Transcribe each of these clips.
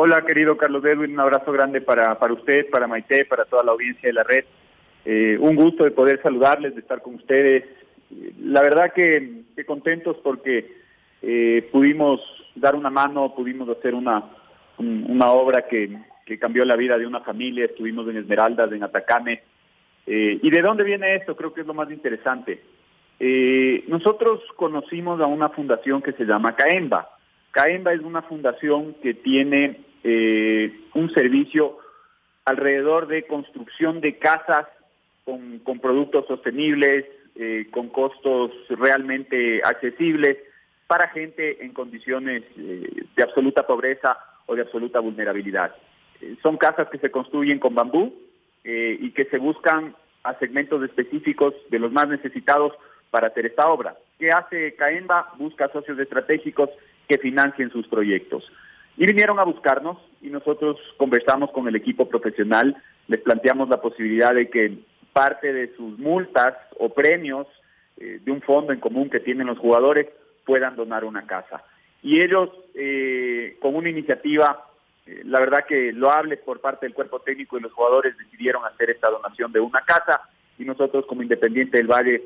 Hola, querido Carlos Edwin, un abrazo grande para, para usted, para Maite, para toda la audiencia de la red. Eh, un gusto de poder saludarles, de estar con ustedes. La verdad que, contentos porque eh, pudimos dar una mano, pudimos hacer una, una obra que, cambió la vida de una familia. Estuvimos en Esmeraldas, en Atacame. Eh, ¿Y de dónde viene esto? Creo que es lo más interesante. nosotros conocimos a una fundación que se llama CAEMBA. CAEMBA es una fundación que tiene eh, un servicio alrededor de construcción de casas con, productos sostenibles, eh, con costos realmente accesibles para gente en condiciones eh, de absoluta pobreza o de absoluta vulnerabilidad. son casas que se construyen con bambú y que se buscan a segmentos específicos de los más necesitados para hacer esta obra. ¿Qué hace CAEMBA? Busca socios estratégicos que financien sus proyectos. Y vinieron a buscarnos y nosotros conversamos con el equipo profesional, les planteamos la posibilidad de que parte de sus multas o premios eh, de un fondo en común que tienen los jugadores puedan donar una casa. Y ellos, eh, con una iniciativa, eh, la verdad que loable por parte del cuerpo técnico y los jugadores, decidieron hacer esta donación de una casa y nosotros como Independiente del Valle,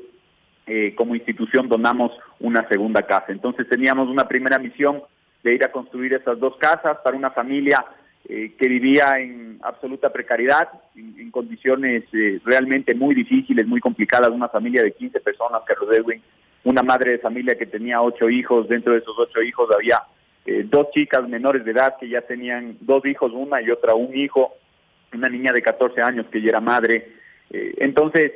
como institución, donamos una segunda casa. Entonces teníamos una primera misión de ir a construir esas dos casas para una familia eh, que vivía en absoluta precariedad, en, condiciones eh, realmente muy difíciles, muy complicadas, una familia de 15 personas, Carlos Edwin, una madre de familia que tenía ocho hijos, dentro de esos ocho hijos había eh, dos chicas menores de edad que ya tenían dos hijos, una y otra un hijo, una niña de 14 años que ya era madre, entonces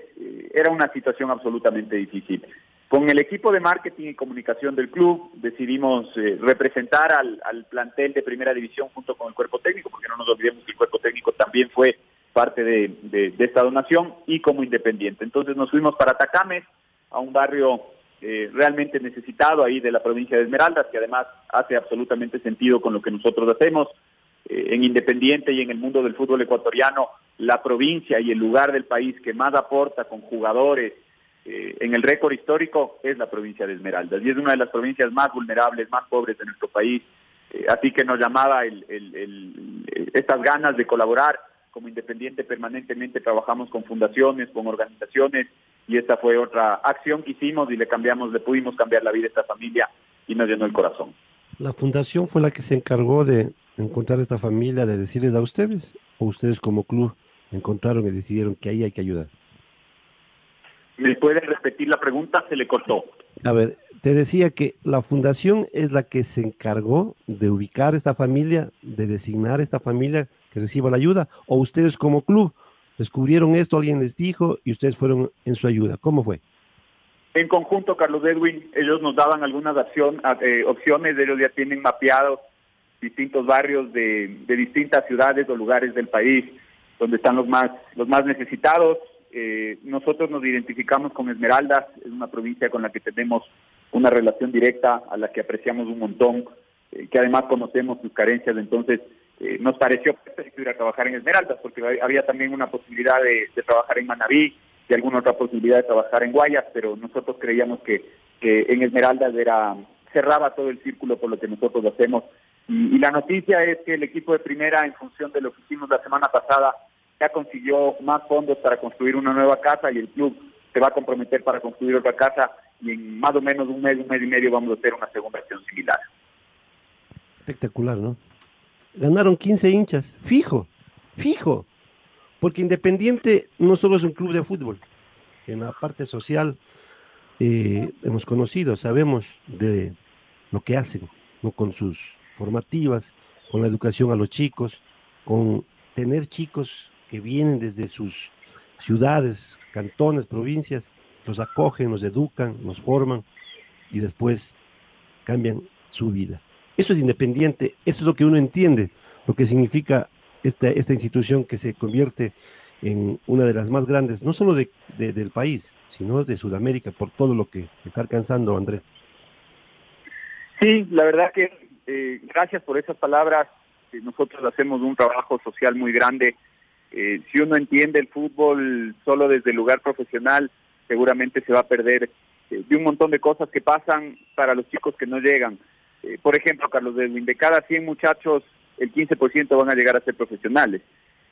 era una situación absolutamente difícil. Con el equipo de marketing y comunicación del club decidimos eh, representar al, plantel de primera división junto con el cuerpo técnico, porque no nos olvidemos que el cuerpo técnico también fue parte de, esta donación y como independiente. Entonces nos fuimos para Atacame, a un barrio eh, realmente necesitado ahí de la provincia de Esmeraldas, que además hace absolutamente sentido con lo que nosotros hacemos. Eh, en Independiente y en el mundo del fútbol ecuatoriano, la provincia y el lugar del país que más aporta con jugadores, eh, en el récord histórico es la provincia de Esmeraldas y es una de las provincias más vulnerables, más pobres de nuestro país. Eh, así que nos llamaba estas ganas de colaborar. Como independiente permanentemente trabajamos con fundaciones, con organizaciones y esta fue otra acción que hicimos y le cambiamos, le pudimos cambiar la vida a esta familia y nos llenó el corazón. ¿La fundación fue la que se encargó de encontrar esta familia, de decirles a ustedes o ustedes como club encontraron y decidieron que ahí hay que ayudar? ¿Me puede repetir la pregunta? Se le cortó. A ver, te decía que la fundación es la que se encargó de ubicar esta familia, de designar esta familia que reciba la ayuda, o ustedes como club descubrieron esto, alguien les dijo y ustedes fueron en su ayuda. ¿Cómo fue? En conjunto, Carlos Edwin, ellos nos daban algunas eh, opciones, ellos ya tienen mapeados distintos barrios de, de distintas ciudades o lugares del país donde están los más, los más necesitados, eh, nosotros nos identificamos con Esmeraldas, es una provincia con la que tenemos una relación directa, a la que apreciamos un montón, eh, que además conocemos sus carencias, entonces eh, nos pareció perfecto ir a trabajar en Esmeraldas, porque había también una posibilidad de, trabajar en Manabí y alguna otra posibilidad de trabajar en Guayas, pero nosotros creíamos que, en Esmeraldas era cerraba todo el círculo por lo que nosotros hacemos. y la noticia es que el equipo de primera, en función de lo que hicimos la semana pasada, ya consiguió más fondos para construir una nueva casa y el club se va a comprometer para construir otra casa y en más o menos un mes, un mes y medio vamos a hacer una segunda versión similar. Espectacular, ¿no? Ganaron 15 hinchas, fijo, fijo, porque Independiente no solo es un club de fútbol, en la parte social eh, hemos conocido, sabemos de lo que hacen, con sus formativas, con la educación a los chicos, con tener chicos que vienen desde sus ciudades, cantones, provincias, los acogen, los educan, los forman y después cambian su vida. Eso es independiente, eso es lo que uno entiende, lo que significa esta, esta institución que se convierte en una de las más grandes, no solo de, del país, sino de Sudamérica, por todo lo que está alcanzando Andrés. Sí, la verdad que eh, gracias por esas palabras. Eh, nosotros hacemos un trabajo social muy grande. Eh, si uno entiende el fútbol solo desde el lugar profesional, seguramente se va a perder de un montón de cosas que pasan para los chicos que no llegan. por ejemplo, Carlos Edwin, de cada 100 muchachos, el 15% van a llegar a ser profesionales.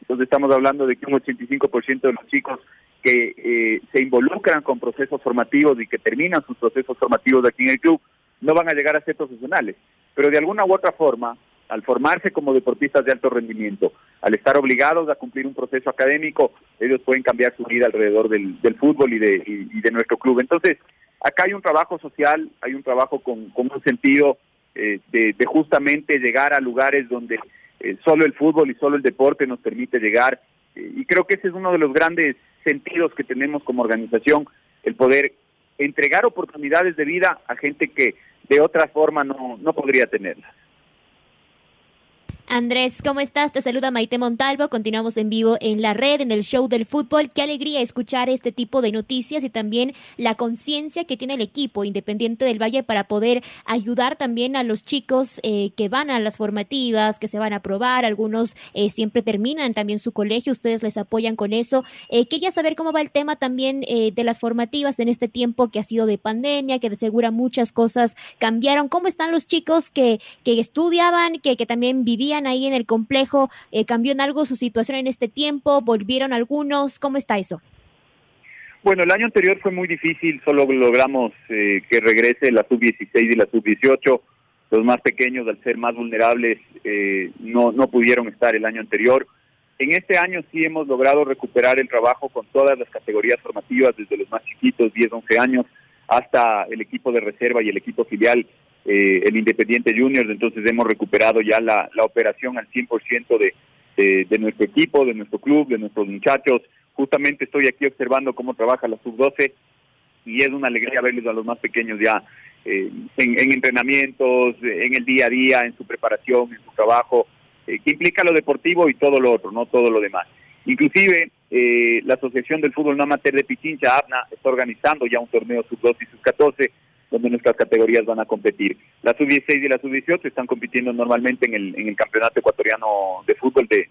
Entonces estamos hablando de que un 85% de los chicos que eh, se involucran con procesos formativos y que terminan sus procesos formativos aquí en el club no van a llegar a ser profesionales. Pero de alguna u otra forma, al formarse como deportistas de alto rendimiento, al estar obligados a cumplir un proceso académico, ellos pueden cambiar su vida alrededor del, fútbol y de, de, nuestro club. Entonces, acá hay un trabajo social, hay un trabajo con, un sentido eh, de, justamente llegar a lugares donde eh, solo el fútbol y solo el deporte nos permite llegar. y creo que ese es uno de los grandes sentidos que tenemos como organización, el poder entregar oportunidades de vida a gente que de otra forma no, no podría tenerlas. Andrés, ¿cómo estás? Te saluda Maite Montalvo. Continuamos en vivo en la red, en el show del fútbol. Qué alegría escuchar este tipo de noticias y también la conciencia que tiene el equipo Independiente del Valle para poder ayudar también a los chicos eh, que van a las formativas, que se van a probar. Algunos eh, siempre terminan también su colegio. Ustedes les apoyan con eso. Eh, quería saber cómo va el tema también de las formativas en este tiempo que ha sido de pandemia, que de segura muchas cosas cambiaron. ¿Cómo están los chicos que, que estudiaban, que, que también vivían? Ahí en el complejo? Eh, ¿Cambió en algo su situación en este tiempo? ¿Volvieron algunos? ¿Cómo está eso? Bueno, el año anterior fue muy difícil, solo logramos eh, que regrese la sub-16 y la sub-18. Los más pequeños, al ser más vulnerables, eh, no, no pudieron estar el año anterior. En este año sí hemos logrado recuperar el trabajo con todas las categorías formativas, desde los más chiquitos, 10, 11 años, hasta el equipo de reserva y el equipo filial eh, el Independiente Juniors, entonces hemos recuperado ya la, operación al 100% de, de, de nuestro equipo, de nuestro club, de nuestros muchachos. Justamente estoy aquí observando cómo trabaja la sub-12 y es una alegría verles a los más pequeños ya eh, en, entrenamientos, en el día a día, en su preparación, en su trabajo, eh, que implica lo deportivo y todo lo otro, no todo lo demás. Inclusive la Asociación del Fútbol No Amateur de Pichincha, ABNA, está organizando ya un torneo sub-12 y sub-14 donde nuestras categorías van a competir. La sub-16 y la sub-18 están compitiendo normalmente en el, en el campeonato ecuatoriano de fútbol de,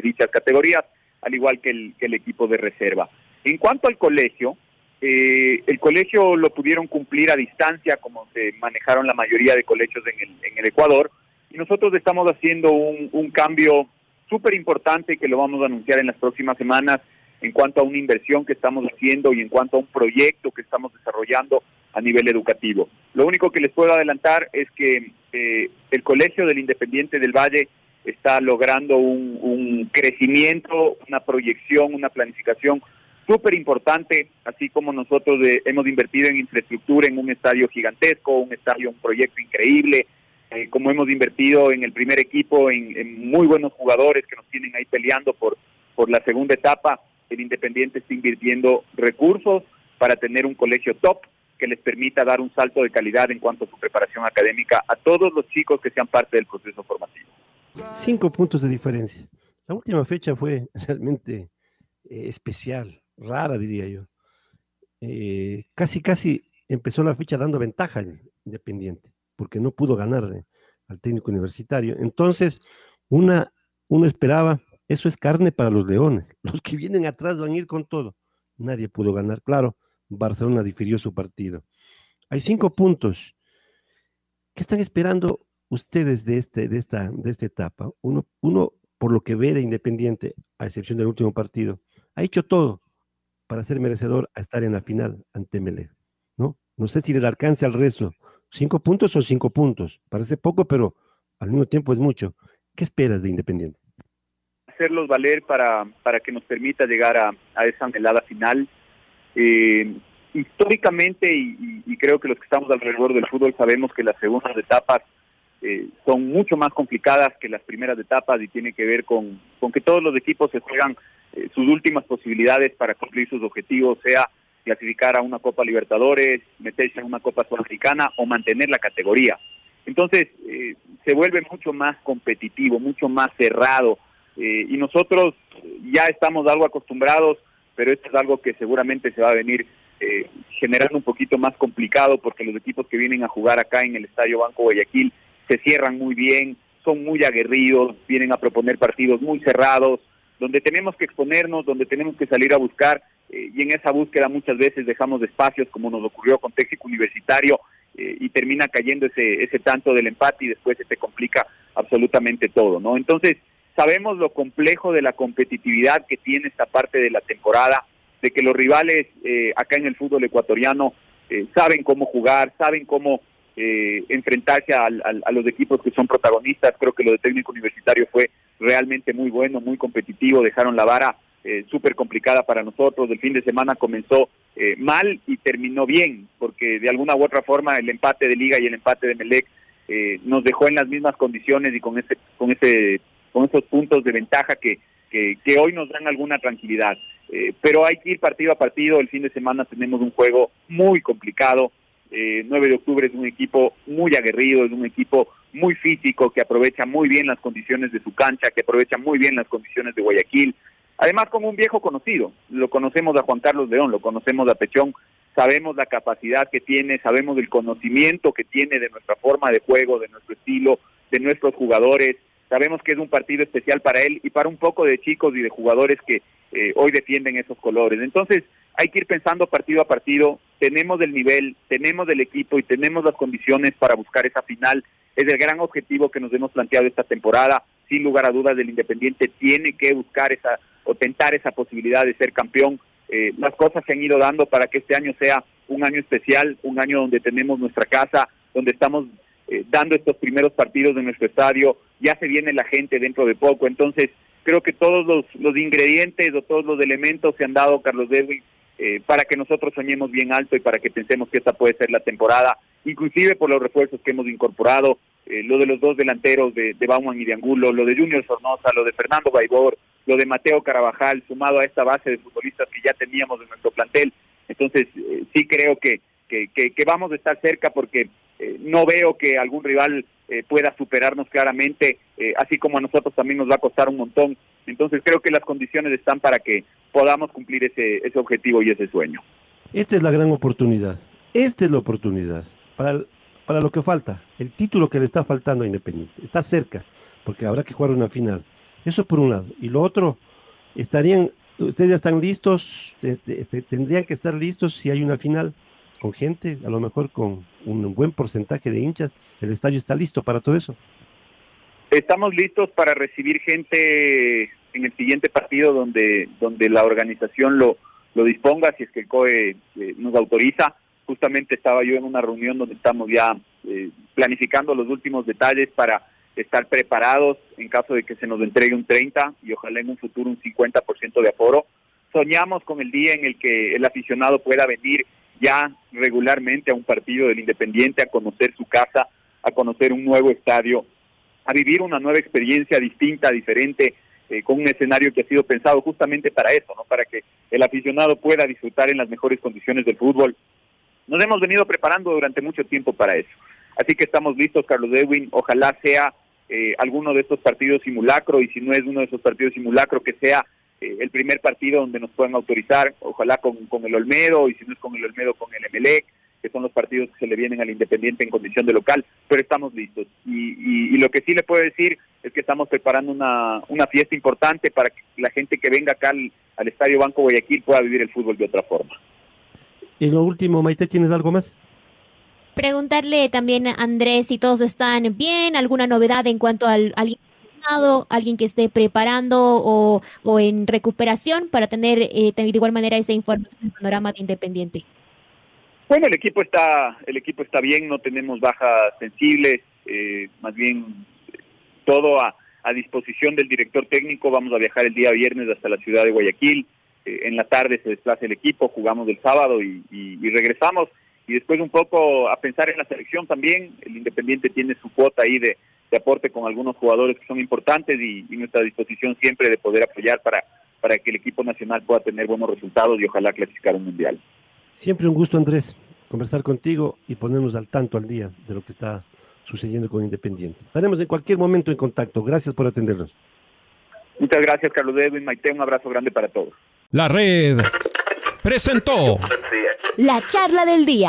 dichas categorías, al igual que el, que el equipo de reserva. En cuanto al colegio, eh, el colegio lo pudieron cumplir a distancia, como se manejaron la mayoría de colegios en el, en el Ecuador, y nosotros estamos haciendo un, un cambio súper importante que lo vamos a anunciar en las próximas semanas en cuanto a una inversión que estamos haciendo y en cuanto a un proyecto que estamos desarrollando a nivel educativo. Lo único que les puedo adelantar es que eh, el Colegio del Independiente del Valle está logrando un, crecimiento, una proyección, una planificación súper importante, así como nosotros eh, hemos invertido en infraestructura, en un estadio gigantesco, un estadio, un proyecto increíble, eh, como hemos invertido en el primer equipo, en, muy buenos jugadores que nos tienen ahí peleando por, por la segunda etapa, el Independiente está invirtiendo recursos para tener un colegio top, que les permita dar un salto de calidad en cuanto a su preparación académica a todos los chicos que sean parte del proceso formativo. Cinco puntos de diferencia. La última fecha fue realmente eh, especial, rara diría yo. Eh, casi, casi empezó la fecha dando ventaja al Independiente, porque no pudo ganar eh, al técnico universitario. Entonces, una, uno esperaba, eso es carne para los leones. Los que vienen atrás van a ir con todo. Nadie pudo ganar, claro Barcelona difirió su partido. Hay cinco puntos. ¿Qué están esperando ustedes de, este, de, esta, de esta etapa? Uno, uno, por lo que ve de Independiente, a excepción del último partido, ha hecho todo para ser merecedor a estar en la final ante Mele. ¿no? no sé si le alcance al resto. Cinco puntos o cinco puntos. Parece poco, pero al mismo tiempo es mucho. ¿Qué esperas de Independiente? Hacerlos valer para, para que nos permita llegar a, a esa anhelada final. Eh, históricamente, y, creo que los que estamos alrededor del fútbol sabemos que las segundas etapas eh, son mucho más complicadas que las primeras etapas y tiene que ver con, con que todos los equipos se juegan eh, sus últimas posibilidades para cumplir sus objetivos, sea clasificar a una Copa Libertadores, meterse en una Copa Sudamericana o mantener la categoría. Entonces, eh, se vuelve mucho más competitivo, mucho más cerrado, y nosotros ya estamos algo acostumbrados, pero esto es algo que seguramente se va a venir eh, generando un poquito más complicado porque los equipos que vienen a jugar acá en el Estadio Banco Guayaquil se cierran muy bien, son muy aguerridos, vienen a proponer partidos muy cerrados, donde tenemos que exponernos, donde tenemos que salir a buscar eh, y en esa búsqueda muchas veces dejamos espacios como nos ocurrió con Téxico Universitario eh, y termina cayendo ese, ese tanto del empate y después se te complica absolutamente todo, ¿no? Entonces, sabemos lo complejo de la competitividad que tiene esta parte de la temporada, de que los rivales eh, acá en el fútbol ecuatoriano eh, saben cómo jugar, saben cómo eh, enfrentarse a, los equipos que son protagonistas. Creo que lo de técnico universitario fue realmente muy bueno, muy competitivo, dejaron la vara súper complicada para nosotros. El fin de semana comenzó mal y terminó bien, porque de alguna u otra forma el empate de Liga y el empate de Melec nos dejó en las mismas condiciones y con ese, con ese, con esos puntos de ventaja que, que hoy nos dan alguna tranquilidad. Eh, pero hay que ir partido a partido. El fin de semana tenemos un juego muy complicado. Eh, 9 de octubre es un equipo muy aguerrido, es un equipo muy físico que aprovecha muy bien las condiciones de su cancha, que aprovecha muy bien las condiciones de Guayaquil. Además, como un viejo conocido, lo conocemos a Juan Carlos León, lo conocemos a Pechón, sabemos la capacidad que tiene, sabemos el conocimiento que tiene de nuestra forma de juego, de nuestro estilo, de nuestros jugadores. Sabemos que es un partido especial para él y para un poco de chicos y de jugadores que eh, hoy defienden esos colores. Entonces, hay que ir pensando partido a partido. Tenemos el nivel, tenemos el equipo y tenemos las condiciones para buscar esa final. Es el gran objetivo que nos hemos planteado esta temporada. Sin lugar a dudas, el Independiente tiene que buscar esa o tentar esa posibilidad de ser campeón. Eh, las cosas se han ido dando para que este año sea un año especial, un año donde tenemos nuestra casa, donde estamos eh, dando estos primeros partidos de nuestro estadio. Ya se viene la gente dentro de poco. Entonces, creo que todos los, los ingredientes o todos los elementos se han dado, Carlos Edwin, eh, para que nosotros soñemos bien alto y para que pensemos que esta puede ser la temporada, inclusive por los refuerzos que hemos incorporado, eh, lo de los dos delanteros de, de Bauman y de Angulo, lo de Junior Sornosa, lo de Fernando Baibor, lo de Mateo Carabajal, sumado a esta base de futbolistas que ya teníamos en nuestro plantel. Entonces, eh, sí creo que, que, que, vamos a estar cerca porque no veo que algún rival eh, pueda superarnos claramente, eh, así como a nosotros también nos va a costar un montón. Entonces creo que las condiciones están para que podamos cumplir ese, ese objetivo y ese sueño. Esta es la gran oportunidad. Esta es la oportunidad para, para lo que falta. El título que le está faltando a Independiente. Está cerca, porque habrá que jugar una final. Eso por un lado. Y lo otro, estarían, ustedes ya están listos, tendrían que estar listos si hay una final con gente, a lo mejor con un buen porcentaje de hinchas, el estadio está listo para todo eso. Estamos listos para recibir gente en el siguiente partido donde, donde la organización lo, lo disponga, si es que el COE eh, nos autoriza. Justamente estaba yo en una reunión donde estamos ya eh, planificando los últimos detalles para estar preparados en caso de que se nos entregue un 30 y ojalá en un futuro un 50% de aforo. Soñamos con el día en el que el aficionado pueda venir ya regularmente a un partido del Independiente, a conocer su casa, a conocer un nuevo estadio, a vivir una nueva experiencia distinta, diferente, eh, con un escenario que ha sido pensado justamente para eso, ¿no? Para que el aficionado pueda disfrutar en las mejores condiciones del fútbol. Nos hemos venido preparando durante mucho tiempo para eso. Así que estamos listos, Carlos Edwin. Ojalá sea eh, alguno de estos partidos simulacro y si no es uno de esos partidos simulacro, que sea eh, el primer partido donde nos puedan autorizar, ojalá con, con el Olmedo y si no es con el Olmedo, con el Emelec, que son los partidos que se le vienen al Independiente en condición de local, pero estamos listos. Y, y, lo que sí le puedo decir es que estamos preparando una, una fiesta importante para que la gente que venga acá al, al Estadio Banco Guayaquil pueda vivir el fútbol de otra forma. Y lo último, Maite, ¿tienes algo más? Preguntarle también a Andrés si todos están bien, alguna novedad en cuanto al, al alguien que esté preparando o, o en recuperación para tener eh, de igual manera esa información el panorama de Independiente? Bueno, el equipo está el equipo está bien, no tenemos bajas sensibles, eh, más bien todo a, a, disposición del director técnico. Vamos a viajar el día viernes hasta la ciudad de Guayaquil. eh, en la tarde se desplaza el equipo, jugamos el sábado y, regresamos. Y después un poco a pensar en la selección también. El Independiente tiene su cuota ahí de, aporte con algunos jugadores que son importantes y, nuestra disposición siempre de poder apoyar para, para que el equipo nacional pueda tener buenos resultados y ojalá clasificar un mundial. Siempre un gusto, Andrés, conversar contigo y ponernos al tanto al día de lo que está sucediendo con Independiente. Estaremos en cualquier momento en contacto. Gracias por atendernos. Muchas gracias, Carlos Edwin Maite. Un abrazo grande para todos. La red presentó la charla del día.